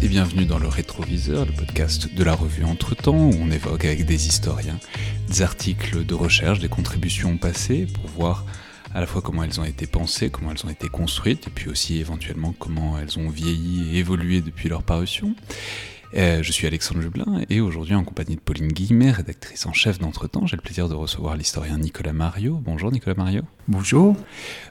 et bienvenue dans le Rétroviseur, le podcast de la revue Entre-temps où on évoque avec des historiens des articles de recherche, des contributions passées pour voir à la fois comment elles ont été pensées, comment elles ont été construites et puis aussi éventuellement comment elles ont vieilli et évolué depuis leur parution. Euh, je suis Alexandre Jublin et aujourd'hui en compagnie de Pauline Guillemet, rédactrice en chef d'Entretemps, j'ai le plaisir de recevoir l'historien Nicolas Mario. Bonjour Nicolas Mario. Bonjour.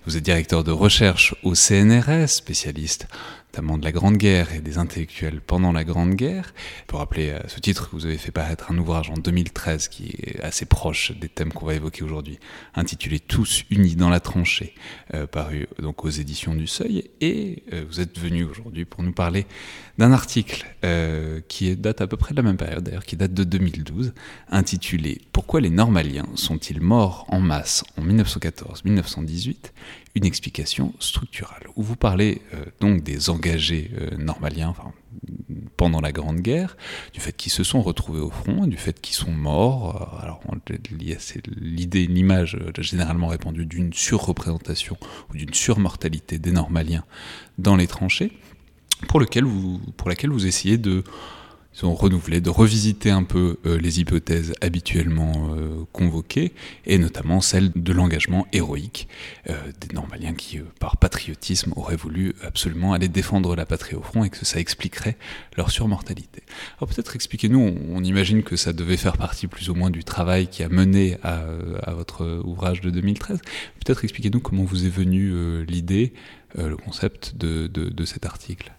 Vous êtes directeur de recherche au CNRS, spécialiste notamment de la Grande Guerre et des intellectuels pendant la Grande Guerre. Pour rappeler à ce titre vous avez fait paraître un ouvrage en 2013 qui est assez proche des thèmes qu'on va évoquer aujourd'hui, intitulé Tous unis dans la tranchée, euh, paru donc aux éditions du Seuil. Et euh, vous êtes venu aujourd'hui pour nous parler d'un article euh, qui date à peu près de la même période d'ailleurs, qui date de 2012, intitulé Pourquoi les Normaliens sont-ils morts en masse en 1914-1918 une explication structurale, où vous parlez euh, donc des engagés euh, normaliens pendant la Grande Guerre, du fait qu'ils se sont retrouvés au front, du fait qu'ils sont morts. Alors, c'est l'idée, l'image généralement répandue d'une surreprésentation ou d'une surmortalité des normaliens dans les tranchées, pour, lequel vous, pour laquelle vous essayez de ils ont renouvelé, de revisiter un peu euh, les hypothèses habituellement euh, convoquées, et notamment celle de l'engagement héroïque euh, des Normaliens qui, par patriotisme, auraient voulu absolument aller défendre la patrie au front et que ça expliquerait leur surmortalité. Alors peut-être expliquez-nous, on, imagine que ça devait faire partie plus ou moins du travail qui a mené à, votre ouvrage de 2013. Peut-être expliquez-nous comment vous est venue l'idée, le concept de cet article.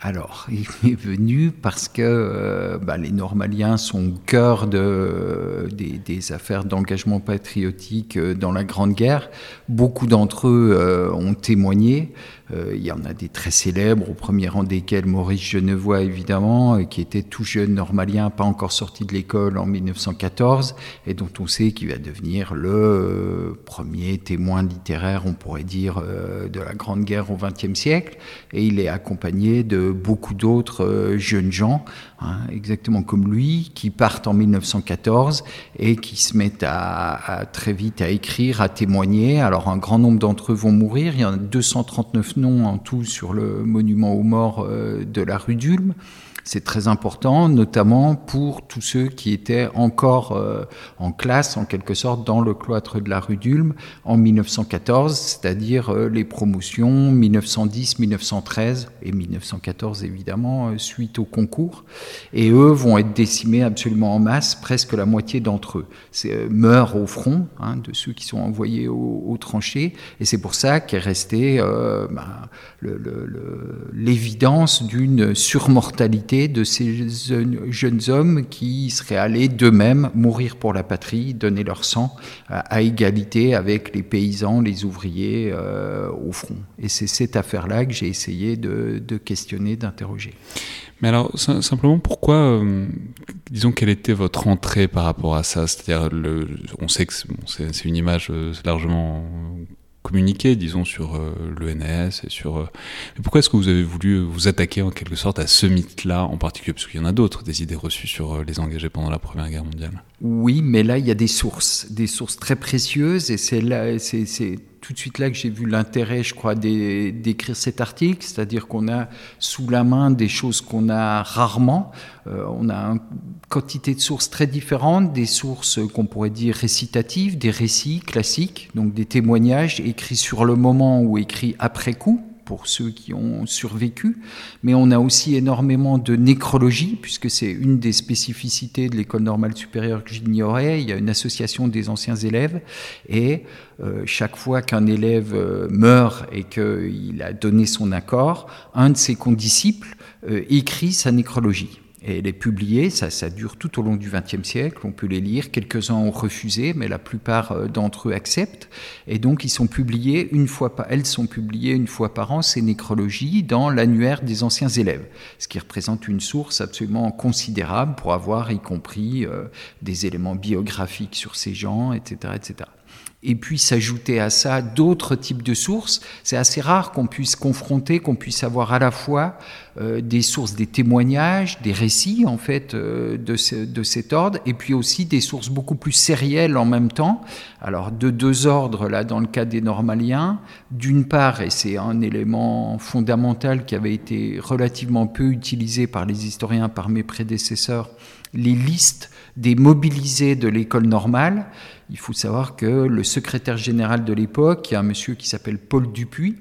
Alors, il est venu parce que euh, bah, les Normaliens sont au cœur de, des, affaires d'engagement patriotique euh, dans la Grande Guerre. Beaucoup d'entre eux euh, ont témoigné. Euh, il y en a des très célèbres, au premier rang desquels Maurice Genevois, évidemment, euh, qui était tout jeune normalien, pas encore sorti de l'école en 1914, et dont on sait qu'il va devenir le euh, premier témoin littéraire, on pourrait dire, de la Grande Guerre au XXe siècle. Et il est accompagné de beaucoup d'autres jeunes gens, hein, exactement comme lui, qui partent en 1914 et qui se mettent à, très vite à écrire, à témoigner. Alors un grand nombre d'entre eux vont mourir, il y en a 239 noms en tout sur le monument aux morts euh, de la rue d'Ulm. C'est très important, notamment pour tous ceux qui étaient encore euh, en classe, en quelque sorte, dans le cloître de la rue d'Ulm en 1914, c'est-à-dire euh, les promotions 1910, 1913 et 1914 évidemment, euh, suite au concours. Et eux vont être décimés absolument en masse, presque la moitié d'entre eux meurent au front, hein, de ceux qui sont envoyés aux, tranchées. Et c'est pour ça qu'est restée bah, l'évidence d'une surmortalité de ces jeunes hommes qui seraient allés d'eux-mêmes mourir pour la patrie, donner leur sang à, égalité avec les paysans, les ouvriers euh, au front. Et c'est cette affaire-là que j'ai essayé de, questionner, d'interroger. Mais alors, simplement, pourquoi, euh, disons, quelle était votre entrée par rapport à ça? C'est-à-dire, on sait que c'est une image euh, largement communiquer, disons, sur euh, l'ENS et sur. Euh, mais pourquoi est-ce que vous avez voulu vous attaquer en quelque sorte à ce mythe-là en particulier? Parce qu'il y en a d'autres, des idées reçues sur euh, les engagés pendant la Première Guerre mondiale. Oui, mais là, il y a des sources, des sources très précieuses, et c'est là, c'est tout de suite là que j'ai vu l'intérêt, je crois, d'écrire cet article, c'est-à-dire qu'on a sous la main des choses qu'on a rarement. Euh, on a une quantité de sources très différentes, des sources qu'on pourrait dire récitatives, des récits classiques, donc des témoignages écrits sur le moment ou écrits après coup pour ceux qui ont survécu, mais on a aussi énormément de nécrologie, puisque c'est une des spécificités de l'école normale supérieure que j'ignorais. Il y a une association des anciens élèves, et euh, chaque fois qu'un élève euh, meurt et qu'il a donné son accord, un de ses condisciples euh, écrit sa nécrologie. Et elle est publiée, ça, ça dure tout au long du XXe siècle, on peut les lire, quelques-uns ont refusé, mais la plupart euh, d'entre eux acceptent. Et donc ils sont publiés une fois par, elles sont publiées une fois par an, ces nécrologies, dans l'annuaire des anciens élèves, ce qui représente une source absolument considérable pour avoir y compris euh, des éléments biographiques sur ces gens, etc. etc. et puis s'ajouter à ça d'autres types de sources. C'est assez rare qu'on puisse confronter, qu'on puisse avoir à la fois euh, des sources, des témoignages, des récits en fait euh, de, de, cet ordre, et puis aussi des sources beaucoup plus sérielles en même temps. Alors de deux ordres là dans le cas des normaliens. D'une part, et c'est un élément fondamental qui avait été relativement peu utilisé par les historiens, par mes prédécesseurs, les listes des mobilisés de l'école normale. Il faut savoir que le secrétaire général de l'époque, il y a un monsieur qui s'appelle Paul Dupuis,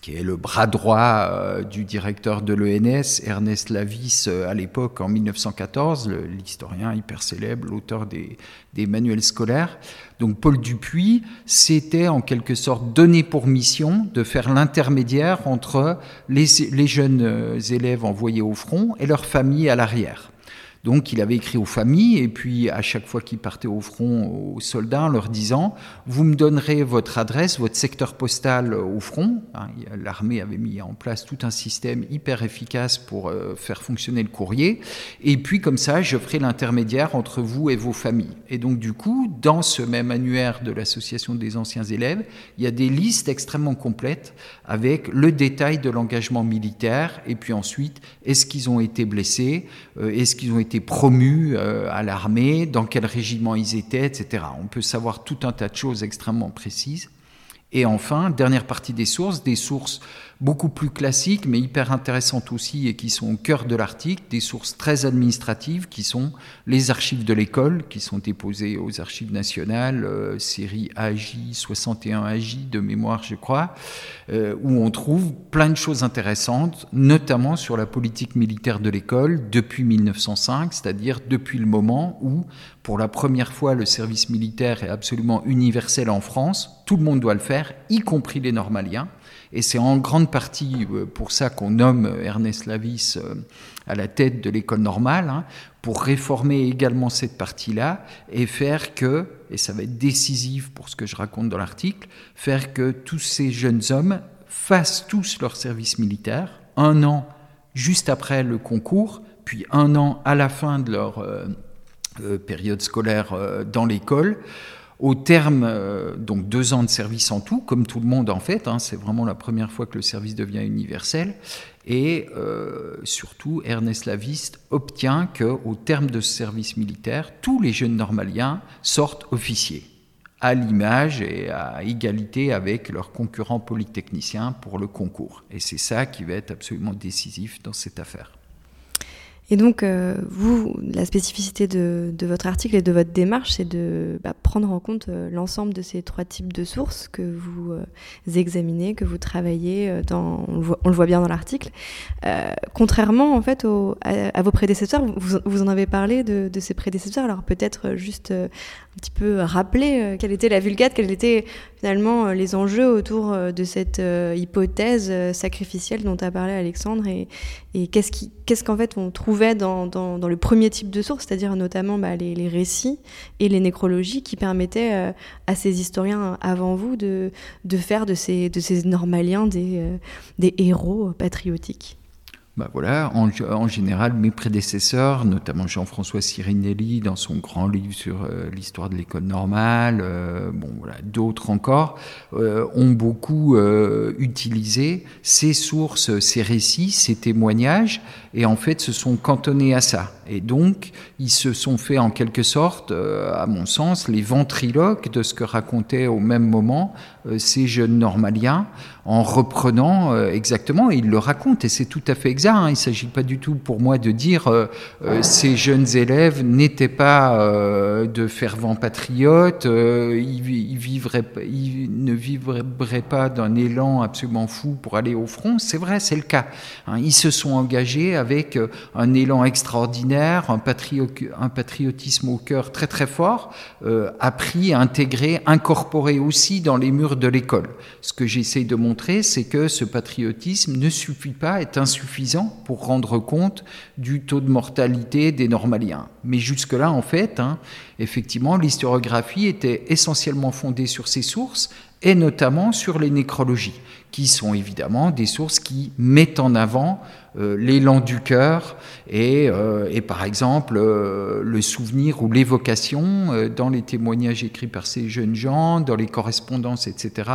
qui est le bras droit euh, du directeur de l'ENS, Ernest Lavis, euh, à l'époque en 1914, l'historien hyper célèbre, l'auteur des, manuels scolaires. Donc Paul Dupuis s'était en quelque sorte donné pour mission de faire l'intermédiaire entre les, les jeunes euh, élèves envoyés au front et leurs familles à l'arrière. Donc il avait écrit aux familles et puis à chaque fois qu'il partait au front aux soldats leur disant vous me donnerez votre adresse, votre secteur postal au front. Hein, l'armée avait mis en place tout un système hyper efficace pour euh, faire fonctionner le courrier et puis comme ça je ferai l'intermédiaire entre vous et vos familles. Et donc du coup dans ce même annuaire de l'association des anciens élèves il y a des listes extrêmement complètes avec le détail de l'engagement militaire et puis ensuite est-ce qu'ils ont été blessés, euh, promus euh, à l'armée, dans quel régiment ils étaient, etc. On peut savoir tout un tas de choses extrêmement précises. Et enfin, dernière partie des sources, des sources beaucoup plus classiques, mais hyper intéressantes aussi et qui sont au cœur de l'article, des sources très administratives qui sont les archives de l'école, qui sont déposées aux archives nationales, euh, série AJ, 61 AJ de mémoire, je crois, euh, où on trouve plein de choses intéressantes, notamment sur la politique militaire de l'école depuis 1905, c'est-à-dire depuis le moment où, pour la première fois, le service militaire est absolument universel en France, tout le monde doit le faire, y compris les normaliens. Et c'est en grande partie euh, pour ça qu'on nomme Ernest Lavis euh, à la tête de l'école normale, hein, pour réformer également cette partie-là et faire que, et ça va être décisif pour ce que je raconte dans l'article, faire que tous ces jeunes hommes fassent tous leur service militaire, un an juste après le concours, puis un an à la fin de leur euh, période scolaire dans l'école, au terme, euh, donc deux ans de service en tout, comme tout le monde en fait, hein, c'est vraiment la première fois que le service devient universel. Et euh, surtout, Ernest Laviste obtient qu'au terme de ce service militaire, tous les jeunes normaliens sortent officiers, à l'image et à égalité avec leurs concurrents polytechniciens pour le concours. Et c'est ça qui va être absolument décisif dans cette affaire. Et donc, euh, vous, la spécificité de, votre article et de votre démarche, c'est de bah, prendre en compte euh, l'ensemble de ces trois types de sources que vous euh, examinez, que vous travaillez, on, le voit, bien dans l'article. contrairement, en fait, à, vos prédécesseurs, vous, en avez parlé de, de ces prédécesseurs, alors peut-être juste un petit peu rappeler quelle était la Vulgate, quels étaient finalement les enjeux autour de cette hypothèse sacrificielle dont a parlé Alexandre et, qu'est-ce qu'en fait on trouvait dans, le premier type de source, c'est-à-dire notamment bah, les, récits et les nécrologies qui permettaient euh, à ces historiens avant vous de, faire de ces, normaliens euh, des héros patriotiques bah voilà, en, général, mes prédécesseurs, notamment Jean-François Sirinelli dans son grand livre sur euh, l'histoire de l'école normale, voilà, d'autres encore, ont beaucoup utilisé ces sources, ces récits, ces témoignages, et en fait se sont cantonnés à ça. Et donc, ils se sont fait en quelque sorte, euh, à mon sens, les ventriloques de ce que racontaient au même moment euh, ces jeunes normaliens, en reprenant euh, exactement, ils le racontent, et c'est tout à fait exact, hein. il ne s'agit pas du tout pour moi de dire ces jeunes élèves n'étaient pas de fervents patriotes, ils, vivraient, ils ne vivraient pas d'un élan absolument fou pour aller au front, c'est vrai, c'est le cas. Hein. Ils se sont engagés avec euh, un élan extraordinaire, un, patriotisme au cœur très très fort, euh, appris, intégré, incorporé aussi dans les murs de l'école. Ce que j'essaie de montrer, c'est que ce patriotisme ne suffit pas, est insuffisant pour rendre compte du taux de mortalité des normaliens. Mais jusque-là, en fait, hein, effectivement, l'historiographie était essentiellement fondée sur ces sources et notamment sur les nécrologies, qui sont évidemment des sources qui mettent en avant l'élan du cœur et, et, par exemple le souvenir ou l'évocation dans les témoignages écrits par ces jeunes gens, dans les correspondances, etc.,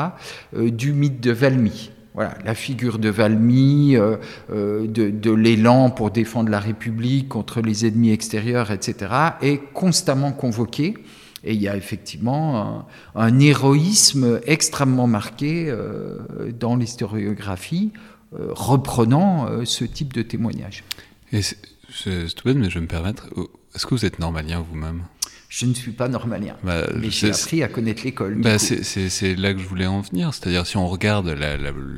du mythe de Valmy. Voilà, la figure de Valmy, euh, euh, de, l'élan pour défendre la République contre les ennemis extérieurs, etc., est constamment convoquée. Et il y a effectivement un, héroïsme extrêmement marqué euh, dans l'historiographie, reprenant ce type de témoignage. C'est tout mais je vais me permettre, est-ce que vous êtes normalien vous-même? Je ne suis pas normalien, bah, mais j'ai appris à connaître l'école. Bah, c'est là que je voulais en venir. C'est-à-dire, si on regarde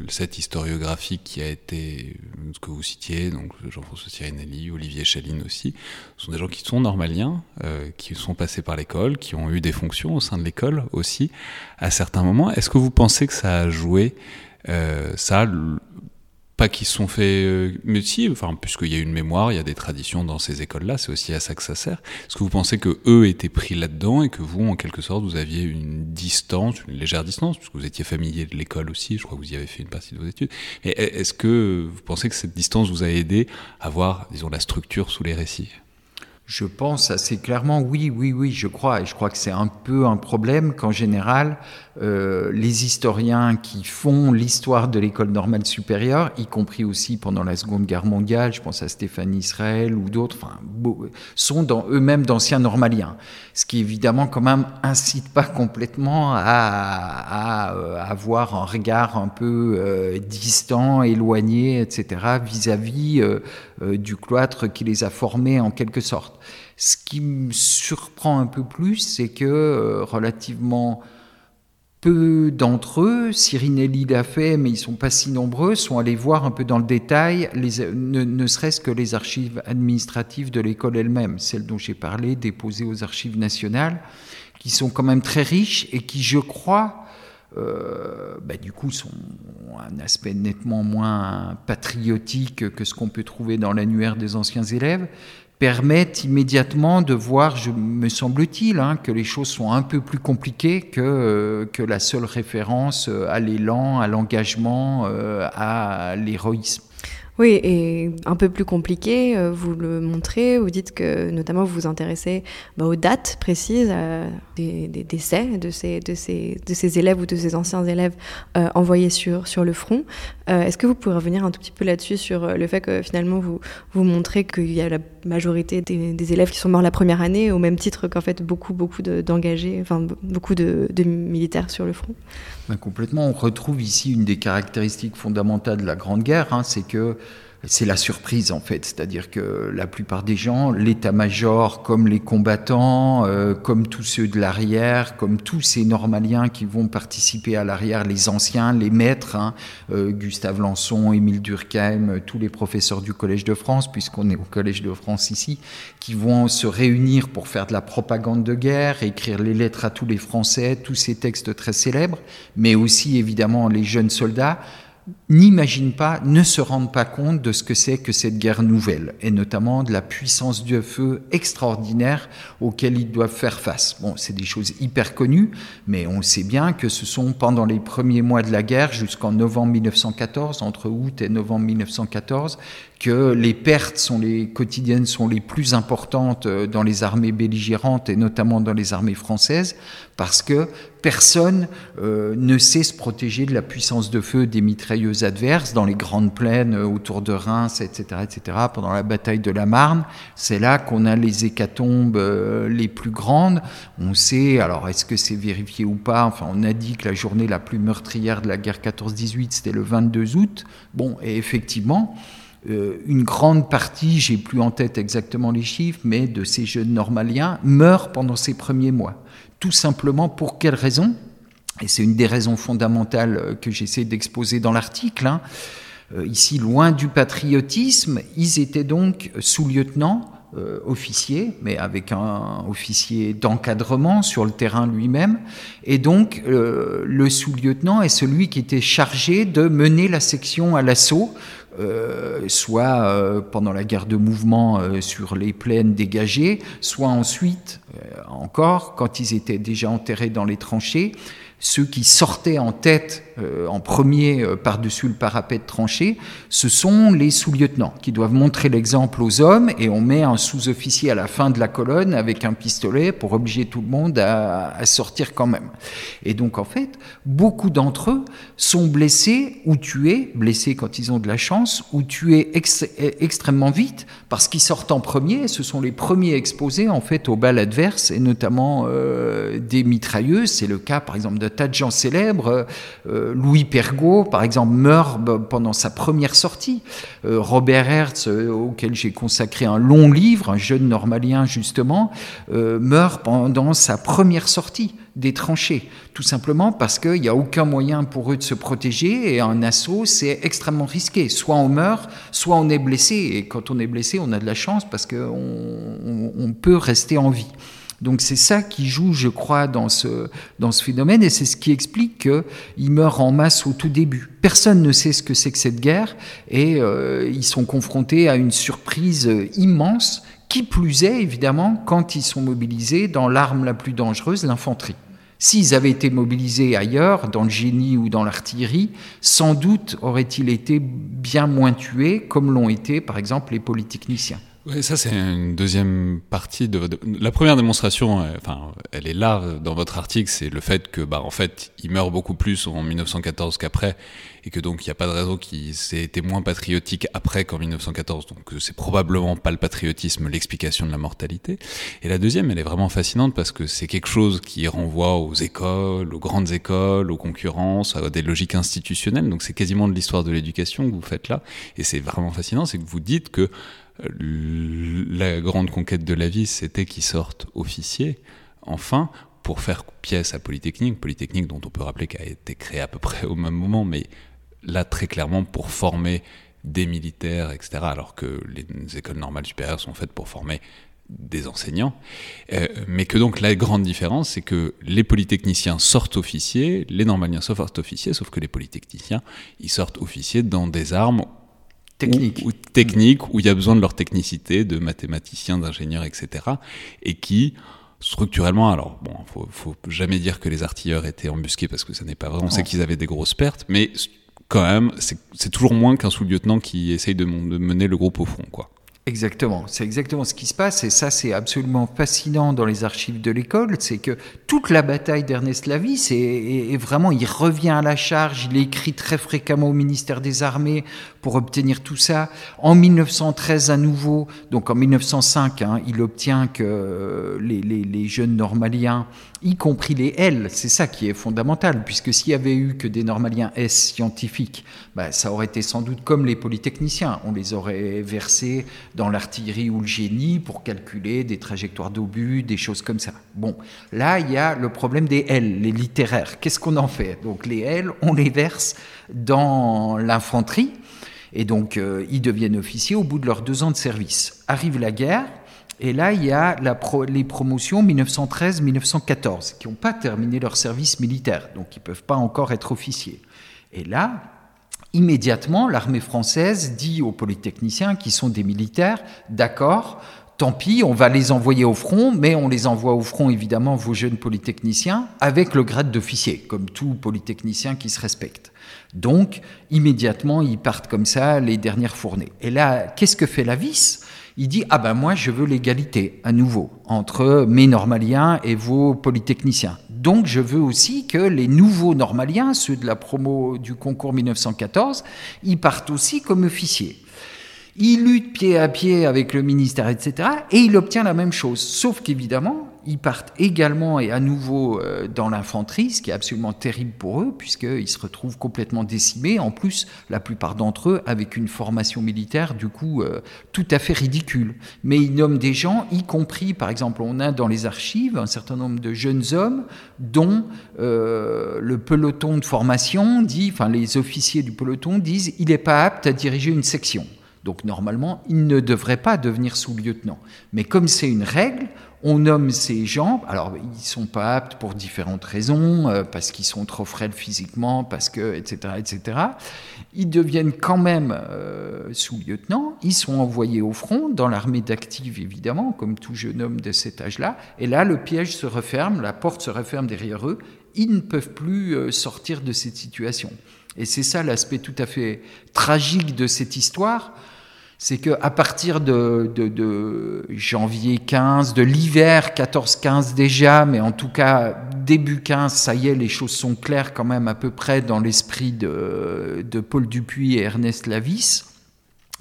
cette historiographie qui a été, ce que vous citiez, donc Jean-François Sirinelli, Olivier Chaline aussi, ce sont des gens qui sont normaliens, euh, qui sont passés par l'école, qui ont eu des fonctions au sein de l'école aussi, à certains moments. Est-ce que vous pensez que ça a joué, euh, ça, pas qu'ils se sont fait, euh, mais si, enfin, puisqu'il y a une mémoire, il y a des traditions dans ces écoles-là, c'est aussi à ça que ça sert. Est-ce que vous pensez que eux étaient pris là-dedans et que vous, en quelque sorte, vous aviez une distance, une légère distance, puisque vous étiez familier de l'école aussi, je crois que vous y avez fait une partie de vos études. Et est-ce que vous pensez que cette distance vous a aidé à voir, disons, la structure sous les récits? Je pense assez clairement, oui, oui, oui, je crois. Et je crois que c'est un peu un problème qu'en général, euh, les historiens qui font l'histoire de l'école normale supérieure, y compris aussi pendant la Seconde Guerre mondiale, je pense à Stéphane Israël ou d'autres, enfin, sont dans eux-mêmes d'anciens normaliens. Ce qui évidemment quand même incite pas complètement à, à, euh, avoir un regard un peu euh, distant, éloigné, etc., vis-à-vis du cloître qui les a formés en quelque sorte. Ce qui me surprend un peu plus, c'est que euh, relativement peu d'entre eux, Cyrinelli l'a fait, mais ils sont pas si nombreux, sont allés voir un peu dans le détail, les, ne, serait-ce que les archives administratives de l'école elle-même, celles dont j'ai parlé, déposées aux archives nationales, qui sont quand même très riches et qui, je crois, euh, bah, du coup, sont un aspect nettement moins patriotique que ce qu'on peut trouver dans l'annuaire des anciens élèves, permettent immédiatement de voir, je, me semble-t-il, hein, que les choses sont un peu plus compliquées que, euh, que la seule référence euh, à l'élan, à l'engagement, euh, à l'héroïsme. Oui, et un peu plus compliqué, euh, vous le montrez, vous dites que notamment vous vous intéressez bah, aux dates précises des, décès de ces, de, ces, de ces élèves ou de ces anciens élèves euh, envoyés sur, sur le front. Euh, est-ce que vous pourriez revenir un tout petit peu là-dessus sur le fait que finalement vous, vous montrez qu'il y a la majorité des, élèves qui sont morts la première année, au même titre qu'en fait beaucoup, beaucoup d'engagés, enfin beaucoup de, militaires sur le front? Complètement. On retrouve ici une des caractéristiques fondamentales de la Grande Guerre, hein, c'est que c'est la surprise en fait, c'est-à-dire que la plupart des gens, l'état-major, comme les combattants, euh, comme tous ceux de l'arrière, comme tous ces normaliens qui vont participer à l'arrière, les anciens, les maîtres, hein, euh, Gustave Lançon, Émile Durkheim, tous les professeurs du Collège de France, puisqu'on est au Collège de France ici, qui vont se réunir pour faire de la propagande de guerre, écrire les lettres à tous les Français, tous ces textes très célèbres, mais aussi évidemment les jeunes soldats n'imaginent pas, ne se rendent pas compte de ce que c'est que cette guerre nouvelle, et notamment de la puissance du feu extraordinaire auquel ils doivent faire face. Bon, c'est des choses hyper connues, mais on sait bien que ce sont pendant les premiers mois de la guerre, jusqu'en novembre 1914, entre août et novembre 1914, que les pertes sont les quotidiennes sont les plus importantes euh, dans les armées belligérantes et notamment dans les armées françaises parce que personne euh, ne sait se protéger de la puissance de feu des mitrailleuses adverses dans les grandes plaines euh, autour de Reims, etc., etc. Pendant la bataille de la Marne, c'est là qu'on a les hécatombes les plus grandes. On sait, alors est-ce que c'est vérifié ou pas? Enfin, on a dit que la journée la plus meurtrière de la guerre 14-18, c'était le 22 août. Bon, et effectivement. Euh, une grande partie, j'ai plus en tête exactement les chiffres, mais de ces jeunes normaliens meurent pendant ces premiers mois. Tout simplement pour quelle raison Et c'est une des raisons fondamentales euh, que j'essaie d'exposer dans l'article. Hein. Euh, ici, loin du patriotisme, ils étaient donc sous-lieutenants, officiers, mais avec un officier d'encadrement sur le terrain lui-même. Et donc, le sous-lieutenant est celui qui était chargé de mener la section à l'assaut soit pendant la guerre de mouvement sur les plaines dégagées, soit ensuite, encore, quand ils étaient déjà enterrés dans les tranchées, ceux qui sortaient en tête, euh, en premier euh, par-dessus le parapet de tranchée, ce sont les sous-lieutenants qui doivent montrer l'exemple aux hommes et on met un sous-officier à la fin de la colonne avec un pistolet pour obliger tout le monde à, à sortir quand même. Et donc en fait, beaucoup d'entre eux sont blessés ou tués, blessés quand ils ont de la chance, ou tués extrêmement vite parce qu'ils sortent en premier, ce sont les premiers exposés en fait aux balles adverses et notamment euh, des mitrailleuses. C'est le cas par exemple de tas de gens célèbres. Euh, Louis Pergaud, par exemple, meurt pendant sa première sortie. Euh, Robert Hertz, euh, auquel j'ai consacré un long livre, un jeune normalien justement, meurt pendant sa première sortie des tranchées, tout simplement parce qu'il n'y a aucun moyen pour eux de se protéger et un assaut, c'est extrêmement risqué. Soit on meurt, soit on est blessé. Et quand on est blessé, on a de la chance parce qu'on on peut rester en vie. Donc c'est ça qui joue, je crois, dans ce, dans ce phénomène, et c'est ce qui explique qu'ils meurent en masse au tout début. Personne ne sait ce que c'est que cette guerre, et euh, ils sont confrontés à une surprise immense, qui plus est, évidemment, quand ils sont mobilisés dans l'arme la plus dangereuse, l'infanterie. S'ils avaient été mobilisés ailleurs, dans le génie ou dans l'artillerie, sans doute auraient-ils été bien moins tués, comme l'ont été, par exemple, les polytechniciens. Oui, ça c'est une deuxième partie de, la première démonstration. Euh, enfin, elle est là dans votre article, c'est le fait que, bah, en fait, il meurt beaucoup plus en 1914 qu'après, et que donc il n'y a pas de raison qu'il s'est été moins patriotique après qu'en 1914. Donc c'est probablement pas le patriotisme l'explication de la mortalité. Et la deuxième, elle est vraiment fascinante parce que c'est quelque chose qui renvoie aux écoles, aux grandes écoles, aux concurrences, à des logiques institutionnelles. Donc c'est quasiment de l'histoire de l'éducation que vous faites là, et c'est vraiment fascinant, c'est que vous dites que la grande conquête de la vie, c'était qu'ils sortent officiers, enfin, pour faire pièce à Polytechnique, Polytechnique dont on peut rappeler qu'elle a été créée à peu près au même moment, mais là très clairement pour former des militaires, etc., alors que les écoles normales supérieures sont faites pour former des enseignants, euh, mais que donc la grande différence, c'est que les polytechniciens sortent officiers, les normaliens sortent officiers, sauf que les polytechniciens, ils sortent officiers dans des armes technique. Ou, technique, où il y a besoin de leur technicité, de mathématiciens, d'ingénieurs, etc. Et qui, structurellement, alors bon, faut, faut jamais dire que les artilleurs étaient embusqués parce que ça n'est pas vrai. On sait qu'ils avaient des grosses pertes, mais quand même, c'est toujours moins qu'un sous-lieutenant qui essaye de, de mener le groupe au front, quoi. Exactement, c'est exactement ce qui se passe et ça c'est absolument fascinant dans les archives de l'école, c'est que toute la bataille d'Ernest Lavie, c'est vraiment il revient à la charge, il écrit très fréquemment au ministère des Armées pour obtenir tout ça. En 1913 à nouveau, donc en 1905, hein, il obtient que les, les, les jeunes normaliens y compris les L. C'est ça qui est fondamental, puisque s'il y avait eu que des normaliens S scientifiques, bah, ça aurait été sans doute comme les polytechniciens. On les aurait versés dans l'artillerie ou le génie pour calculer des trajectoires d'obus, des choses comme ça. Bon, là, il y a le problème des L, les littéraires. Qu'est-ce qu'on en fait? Donc les L, on les verse dans l'infanterie. Et donc, euh, ils deviennent officiers au bout de leurs deux ans de service. Arrive la guerre, et là, il y a les promotions 1913-1914 qui n'ont pas terminé leur service militaire, donc ils ne peuvent pas encore être officiers. Et là, immédiatement, l'armée française dit aux polytechniciens qui sont des militaires, d'accord, tant pis, on va les envoyer au front, mais on les envoie au front, évidemment, vos jeunes polytechniciens, avec le grade d'officier, comme tout polytechnicien qui se respecte. Donc, immédiatement, ils partent comme ça, les dernières fournées. Et là, qu'est-ce que fait la vis? Il dit ah ben moi je veux l'égalité à nouveau entre mes normaliens et vos polytechniciens. Donc je veux aussi que les nouveaux normaliens, ceux de la promo du concours 1914, ils partent aussi comme officiers. Il lutte pied à pied avec le ministère, etc. Et il obtient la même chose. Sauf qu'évidemment, ils partent également et à nouveau euh, dans l'infanterie, ce qui est absolument terrible pour eux, puisqu'ils se retrouvent complètement décimés. En plus, la plupart d'entre eux avec une formation militaire, du coup, euh, tout à fait ridicule. Mais ils nomment des gens, y compris, par exemple, on a dans les archives un certain nombre de jeunes hommes dont euh, le peloton de formation dit, enfin les officiers du peloton disent, il n'est pas apte à diriger une section. Donc normalement, il ne devrait pas devenir sous-lieutenant. Mais comme c'est une règle, on nomme ces gens, alors ils sont pas aptes pour différentes raisons, euh, parce qu'ils sont trop frêles physiquement, parce que, etc., etc. Ils deviennent quand même euh, sous-lieutenants, ils sont envoyés au front, dans l'armée d'active évidemment, comme tout jeune homme de cet âge-là, et là le piège se referme, la porte se referme derrière eux, ils ne peuvent plus euh, sortir de cette situation. Et c'est ça l'aspect tout à fait tragique de cette histoire, c'est que à partir de, janvier 15, de l'hiver 14-15 déjà, mais en tout cas début 15, ça y est, les choses sont claires quand même à peu près dans l'esprit de, de Paul Dupuis et Ernest Lavis.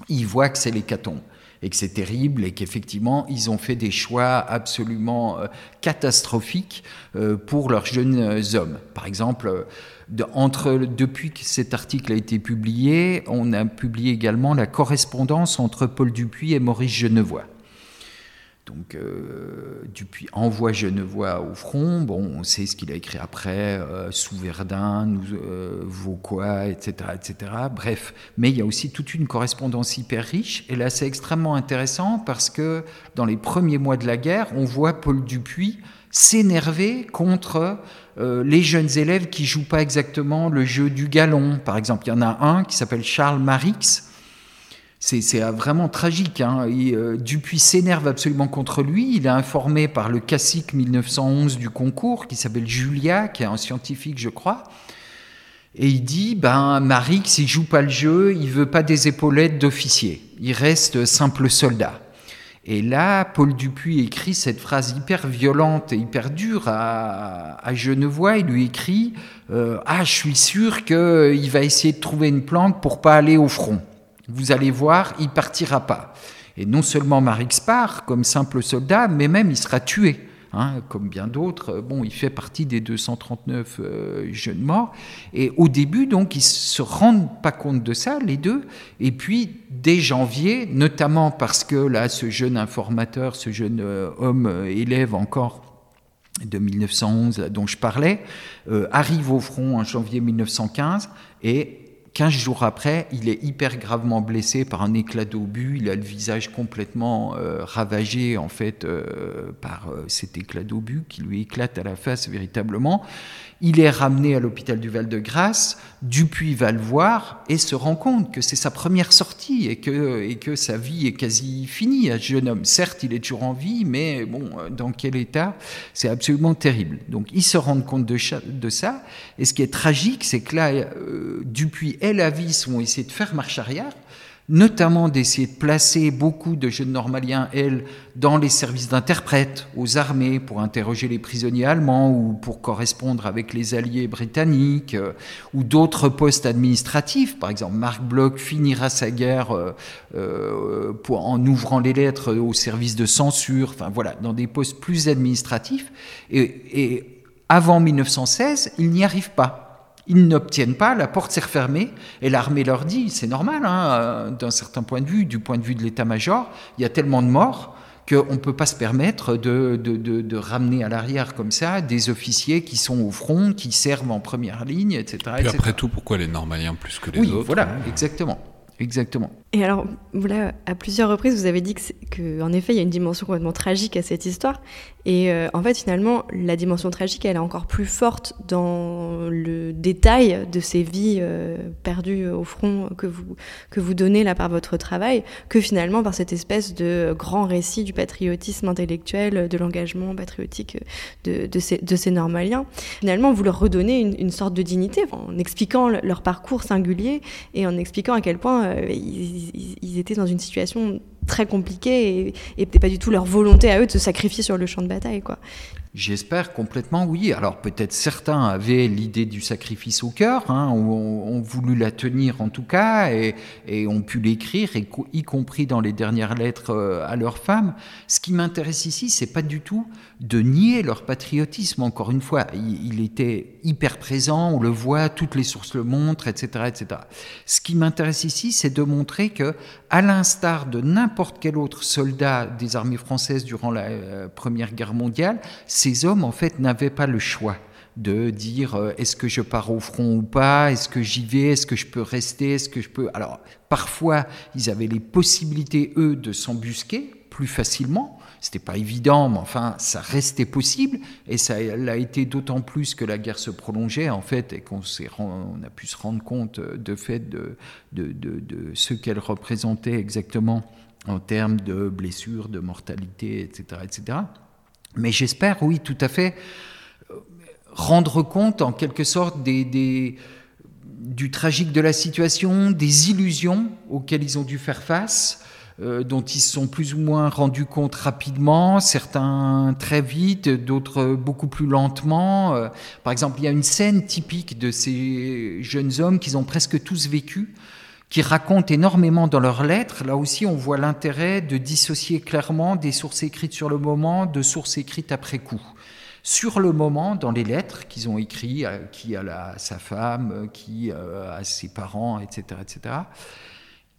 Ils voient que c'est l'hécatombe et que c'est terrible et qu'effectivement ils ont fait des choix absolument euh, catastrophiques euh, pour leurs jeunes hommes. Par exemple, depuis que cet article a été publié, on a publié également la correspondance entre Paul Dupuis et Maurice Genevois. Donc euh, Dupuis envoie Genevois au front. Bon, on sait ce qu'il a écrit après, euh, sous Verdun, nous, euh, Vauquois, etc., etc. Bref, mais il y a aussi toute une correspondance hyper riche. Et là, c'est extrêmement intéressant parce que dans les premiers mois de la guerre, on voit Paul Dupuis s'énerver contre euh, les jeunes élèves qui jouent pas exactement le jeu du galon. Par exemple, il y en a un qui s'appelle Charles Marix. C'est vraiment tragique. Hein. Euh, Dupuis s'énerve absolument contre lui. Il est informé par le cacique 1911 du concours, qui s'appelle Julia, qui est un scientifique, je crois. Et il dit, ben, Marix, il joue pas le jeu, il veut pas des épaulettes d'officier. Il reste simple soldat. Et là, Paul Dupuis écrit cette phrase hyper violente et hyper dure à, Genevois. Il lui écrit euh, Ah, je suis sûr qu'il va essayer de trouver une planque pour pas aller au front. Vous allez voir, il partira pas. Et non seulement Marix part comme simple soldat, mais même il sera tué. Hein, comme bien d'autres. Bon, il fait partie des 239 euh, jeunes morts. Et au début, donc, ils se rendent pas compte de ça, les deux. Et puis, dès janvier, notamment parce que là, ce jeune informateur, ce jeune euh, homme euh, élève encore de 1911 dont je parlais, arrive au front en janvier 1915 et 15 jours après, il est hyper gravement blessé par un éclat d'obus. Il a le visage complètement euh, ravagé en fait euh, par euh, cet éclat d'obus qui lui éclate à la face véritablement. Il est ramené à l'hôpital du Val-de-Grâce. Dupuis va le voir et se rend compte que c'est sa première sortie et que, et que sa vie est quasi finie à ce jeune homme. Certes, il est toujours en vie, mais bon, dans quel état C'est absolument terrible. Donc, il se rend compte de, ça. Et ce qui est tragique, c'est que là, Dupuis et la vie ont essayé de faire marche arrière notamment d'essayer de placer beaucoup de jeunes normaliens, elles, dans les services d'interprètes aux armées pour interroger les prisonniers allemands ou pour correspondre avec les alliés britanniques, euh, ou d'autres postes administratifs. Par exemple, Marc Bloch finira sa guerre euh, euh, en ouvrant les lettres au service de censure, enfin voilà, dans des postes plus administratifs. Et, et avant 1916, il n'y arrive pas. Ils n'obtiennent pas, la porte s'est refermée, et l'armée leur dit, c'est normal, hein, euh, d'un certain point de vue, du point de vue de l'état-major, il y a tellement de morts qu'on ne peut pas se permettre de, de, de, ramener à l'arrière comme ça des officiers qui sont au front, qui servent en première ligne, etc. Et après tout, pourquoi les Normaliens plus que les oui, autres Voilà, exactement. Exactement. Et alors, voilà, à plusieurs reprises, vous avez dit que, en effet, il y a une dimension complètement tragique à cette histoire. Et euh, en fait, finalement, la dimension tragique, elle est encore plus forte dans le détail de ces vies euh, perdues au front que vous, que vous donnez là par votre travail, que finalement par cette espèce de grand récit du patriotisme intellectuel, de l'engagement patriotique de, de, ces, de ces normaliens. Finalement, vous leur redonnez une, sorte de dignité en expliquant leur parcours singulier et en expliquant à quel point euh, ils, ils étaient dans une situation très compliqué et, et peut-être pas du tout leur volonté à eux de se sacrifier sur le champ de bataille. Quoi. J'espère complètement, oui. Alors peut-être certains avaient l'idée du sacrifice au cœur, hein, ont, voulu la tenir en tout cas, et, et ont pu l'écrire, y compris dans les dernières lettres euh, à leurs femmes. Ce qui m'intéresse ici, c'est pas du tout de nier leur patriotisme. Encore une fois, il, était hyper présent, on le voit, toutes les sources le montrent, etc., etc. Ce qui m'intéresse ici, c'est de montrer que, à l'instar de n'importe quel autre soldat des armées françaises durant la euh, Première Guerre mondiale, ces hommes, en fait, n'avaient pas le choix de dire euh, est-ce que je pars au front ou pas, est-ce que j'y vais, est-ce que je peux rester, est-ce que je peux... Alors, parfois, ils avaient les possibilités, eux, de s'embusquer plus facilement, C'était pas évident, mais enfin, ça restait possible, et ça l'a été d'autant plus que la guerre se prolongeait, en fait, et qu'on on a pu se rendre compte de fait de, ce qu'elle représentait exactement en termes de blessures, de mortalité, etc., etc. Mais j'espère, oui, tout à fait, rendre compte en quelque sorte du tragique de la situation, des illusions auxquelles ils ont dû faire face, euh, dont ils se sont plus ou moins rendus compte rapidement, certains très vite, d'autres beaucoup plus lentement. Euh, par exemple, il y a une scène typique de ces jeunes hommes qu'ils ont presque tous vécu, qui racontent énormément dans leurs lettres. Là aussi, on voit l'intérêt de dissocier clairement des sources écrites sur le moment de sources écrites après coup sur le moment dans les lettres qu'ils ont écrites, euh, qui à, sa femme, qui à ses parents, etc., etc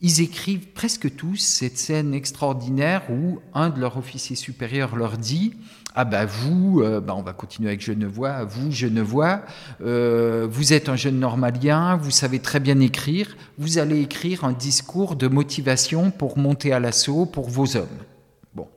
ils écrivent presque tous cette scène extraordinaire où un de leurs officiers supérieurs leur dit ah ben vous, euh, ben on va continuer avec Genevois, vous Genevois, euh, vous êtes un jeune normalien, vous savez très bien écrire, vous allez écrire un discours de motivation pour monter à l'assaut pour vos hommes. Bon,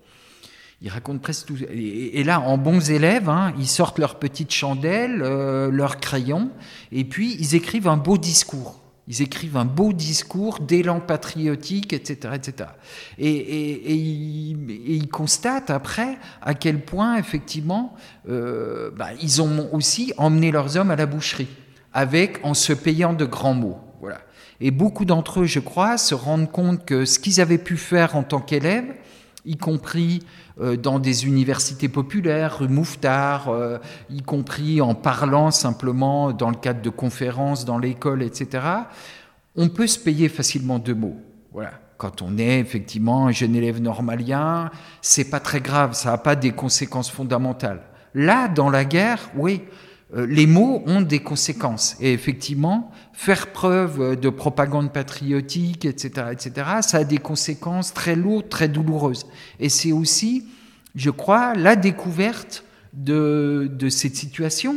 ils racontent presque tout. Et, là, en bons élèves, hein, ils sortent leur petite chandelle, euh, leur crayon, et puis ils écrivent un beau discours. Ils écrivent un beau discours d'élan patriotique, etc. etc. Et, ils, constatent après à quel point, effectivement, euh, bah, ils ont aussi emmené leurs hommes à la boucherie, avec en se payant de grands mots. Voilà. Et beaucoup d'entre eux, je crois, se rendent compte que ce qu'ils avaient pu faire en tant qu'élèves, y compris euh, dans des universités populaires, rue Mouffetard, euh, y compris en parlant simplement dans le cadre de conférences dans l'école, etc., on peut se payer facilement deux mots. Voilà. Quand on est effectivement un jeune élève normalien, c'est pas très grave, ça n'a pas des conséquences fondamentales. Là, dans la guerre, oui, les mots ont des conséquences. Et effectivement, faire preuve de propagande patriotique, etc., etc., ça a des conséquences très lourdes, très douloureuses. Et c'est aussi, je crois, la découverte de, de cette situation,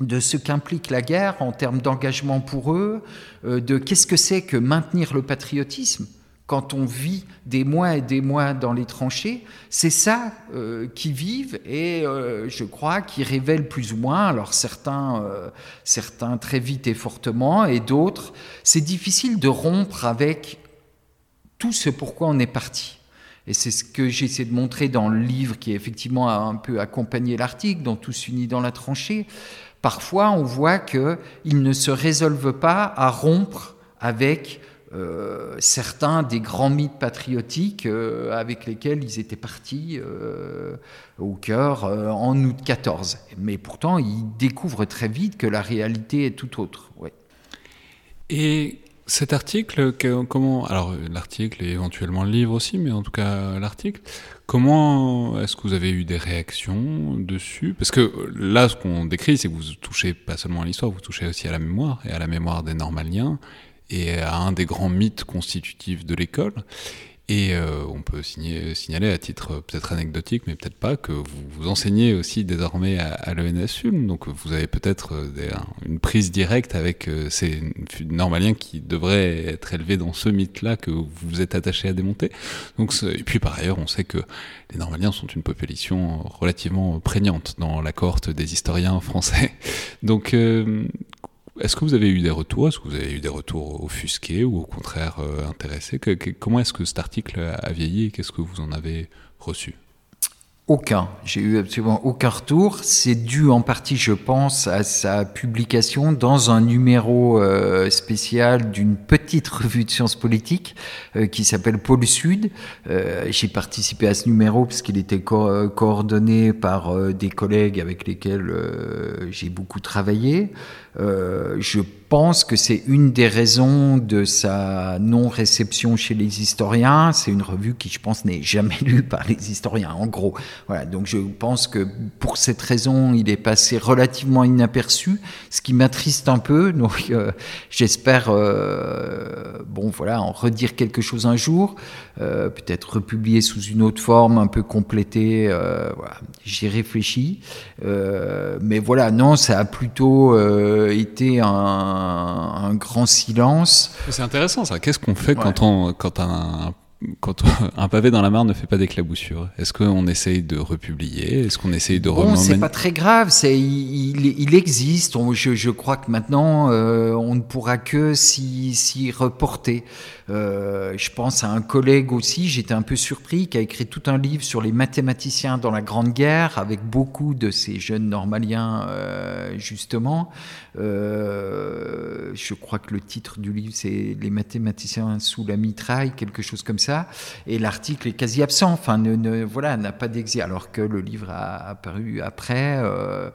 de ce qu'implique la guerre en termes d'engagement pour eux, euh, de qu'est-ce que c'est que maintenir le patriotisme quand on vit des mois et des mois dans les tranchées, c'est ça euh, qui vivent et euh, je crois qui révèle plus ou moins, alors certains, euh, certains très vite et fortement et d'autres, c'est difficile de rompre avec tout ce pourquoi on est parti. Et c'est ce que j'essaie de montrer dans le livre qui effectivement a un peu accompagné l'article, dans Tous unis dans la tranchée. Parfois, on voit qu'ils ne se résolvent pas à rompre avec euh, certains des grands mythes patriotiques euh, avec lesquels ils étaient partis euh, au cœur en août 14. Mais pourtant, ils découvrent très vite que la réalité est tout autre. Ouais. Et cet article, comment alors l'article et éventuellement le livre aussi, mais en tout cas l'article, comment est-ce que vous avez eu des réactions dessus? Parce que là, ce qu'on décrit, c'est que vous touchez pas seulement à l'histoire, vous touchez aussi à la mémoire et à la mémoire des Normaliens et à un des grands mythes constitutifs de l'école. Et euh, on peut signaler à titre peut-être anecdotique, mais peut-être pas, que vous, vous enseignez aussi désormais à, à l'ENSUM, donc vous avez peut-être euh, une prise directe avec euh, ces normaliens qui devraient être élevés dans ce mythe-là que vous vous êtes attaché à démonter. Donc, et puis par ailleurs, on sait que les normaliens sont une population relativement prégnante dans la cohorte des historiens français. Donc, est-ce que vous avez eu des retours? Est-ce que vous avez eu des retours offusqués ou au contraire euh, intéressés? Comment est-ce que cet article a vieilli et qu'est-ce que vous en avez reçu? Aucun. J'ai eu absolument aucun retour. C'est dû en partie, je pense, à sa publication dans un numéro euh, spécial d'une petite revue de sciences politiques euh, qui s'appelle Pôle Sud. Euh, j'ai participé à ce numéro parce qu'il était coordonné par des collègues avec lesquels j'ai beaucoup travaillé. je pense que c'est une des raisons de sa non-réception chez les historiens. C'est une revue qui, je pense, n'est jamais lue par les historiens, en gros. Voilà, donc je pense que pour cette raison, il est passé relativement inaperçu, ce qui m'attriste un peu. Donc euh, j'espère, euh, bon voilà, en redire quelque chose un jour, euh, peut-être republier sous une autre forme, un peu complétée. voilà, j'y réfléchis. mais voilà, non, ça a plutôt été un un, grand silence. C'est intéressant ça. Qu'est-ce qu'on fait quand, on, quand un quand un pavé dans la mare ne fait pas d'éclaboussure, est-ce qu'on essaye de republier? Est-ce qu'on essaye de bon, c'est pas très grave. C'est il, existe. je, crois que maintenant, euh, on ne pourra que s'y reporter. Euh, je pense à un collègue aussi. J'étais un peu surpris qui a écrit tout un livre sur les mathématiciens dans la Grande Guerre, avec beaucoup de ces jeunes normaliens euh, justement. je crois que le titre du livre c'est Les mathématiciens sous la mitraille, quelque chose comme ça et l'article est quasi absent, enfin, ne, voilà, n'a pas d'exil, alors que le livre a apparu après. Euh,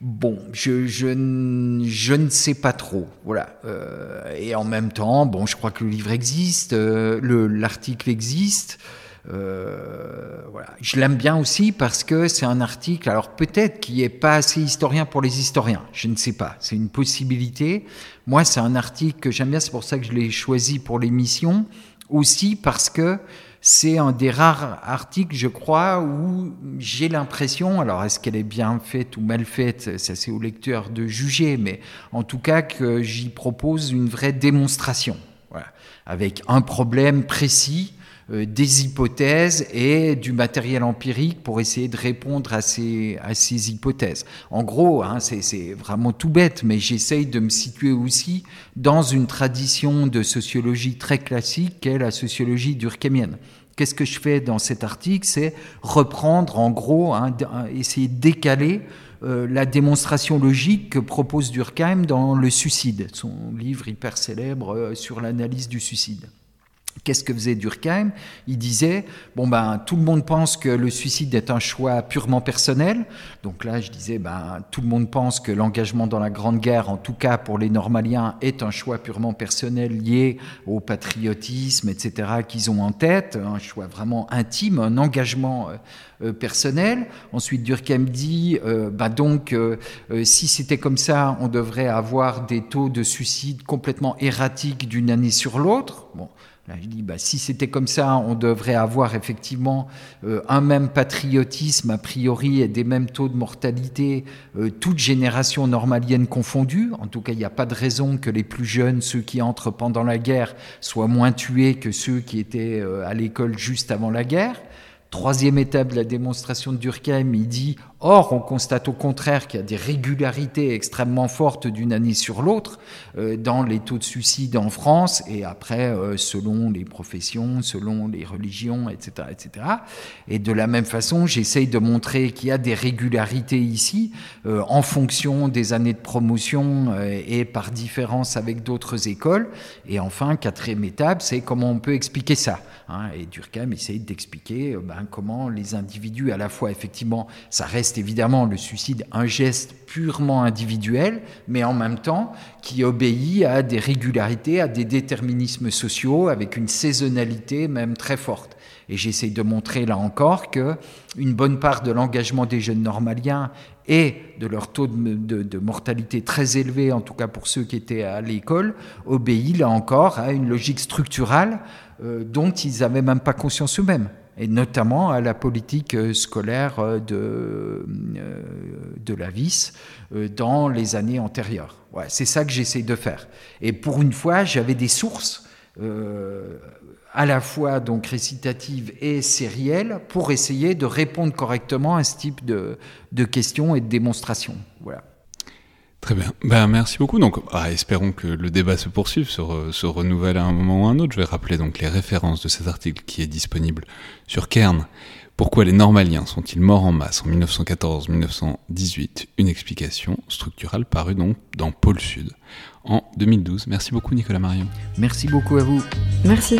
bon, je, je, ne sais pas trop, voilà. Euh, et en même temps, bon, je crois que le livre existe, euh, l'article existe. voilà. Je l'aime bien aussi parce que c'est un article, alors peut-être qui est pas assez historien pour les historiens, je ne sais pas, c'est une possibilité. Moi, c'est un article que j'aime bien, c'est pour ça que je l'ai choisi pour l'émission aussi parce que c'est un des rares articles, je crois, où j'ai l'impression, alors est-ce qu'elle est bien faite ou mal faite, ça c'est au lecteur de juger, mais en tout cas que j'y propose une vraie démonstration, voilà, avec un problème précis des hypothèses et du matériel empirique pour essayer de répondre à ces, à ces hypothèses. En gros, hein, c'est vraiment tout bête, mais j'essaye de me situer aussi dans une tradition de sociologie très classique qu'est la sociologie durkheimienne. Qu'est-ce que je fais dans cet article? C'est reprendre, en gros, hein, essayer de décaler euh, la démonstration logique que propose Durkheim dans Le Suicide, son livre hyper célèbre euh, sur l'analyse du suicide. Qu'est-ce que faisait Durkheim? Il disait bon ben tout le monde pense que le suicide est un choix purement personnel. Donc là je disais ben tout le monde pense que l'engagement dans la Grande Guerre, en tout cas pour les Normaliens, est un choix purement personnel lié au patriotisme, etc. qu'ils ont en tête, un choix vraiment intime, un engagement euh, euh, personnel. Ensuite Durkheim dit euh, ben donc si c'était comme ça, on devrait avoir des taux de suicide complètement erratiques d'une année sur l'autre. Bon. Bah, si c'était comme ça, on devrait avoir effectivement euh, un même patriotisme a priori et des mêmes taux de mortalité, euh, toutes générations normaliennes confondues. En tout cas, il n'y a pas de raison que les plus jeunes, ceux qui entrent pendant la guerre, soient moins tués que ceux qui étaient euh, à l'école juste avant la guerre. Troisième étape de la démonstration de Durkheim, il dit Or, on constate au contraire qu'il y a des régularités extrêmement fortes d'une année sur l'autre euh, dans les taux de suicide en France et après, euh, selon les professions, selon les religions, etc. etc. Et de la même façon, j'essaye de montrer qu'il y a des régularités ici euh, en fonction des années de promotion et par différence avec d'autres écoles. Et enfin, quatrième étape, c'est comment on peut expliquer ça. Hein. Et Durkheim essaye d'expliquer ben, comment les individus, à la fois, effectivement, ça reste évidemment le suicide un geste purement individuel, mais en même temps qui obéit à des régularités, à des déterminismes sociaux, avec une saisonnalité même très forte. Et j'essaie de montrer là encore que une bonne part de l'engagement des jeunes normaliens et de leur taux de, mortalité très élevé, en tout cas pour ceux qui étaient à l'école, obéit là encore à une logique structurale euh, dont ils n'avaient même pas conscience eux-mêmes et notamment à la politique euh, scolaire euh, de, euh, de la VIS dans les années antérieures. Ouais, c'est ça que j'essaie de faire. Et pour une fois, j'avais des sources à la fois donc récitatives et sérielles pour essayer de répondre correctement à ce type de, de questions et de démonstrations. Voilà. Très bien. Ben, merci beaucoup. Donc, ah, espérons que le débat se poursuive, se, se, renouvelle à un moment ou à un autre. Je vais rappeler donc les références de cet article qui est disponible sur Kern. Pourquoi les Normaliens sont-ils morts en masse en 1914-1918 Une explication structurale parue donc dans Pôle Sud en 2012. Merci beaucoup Nicolas Marion. Merci beaucoup à vous. Merci.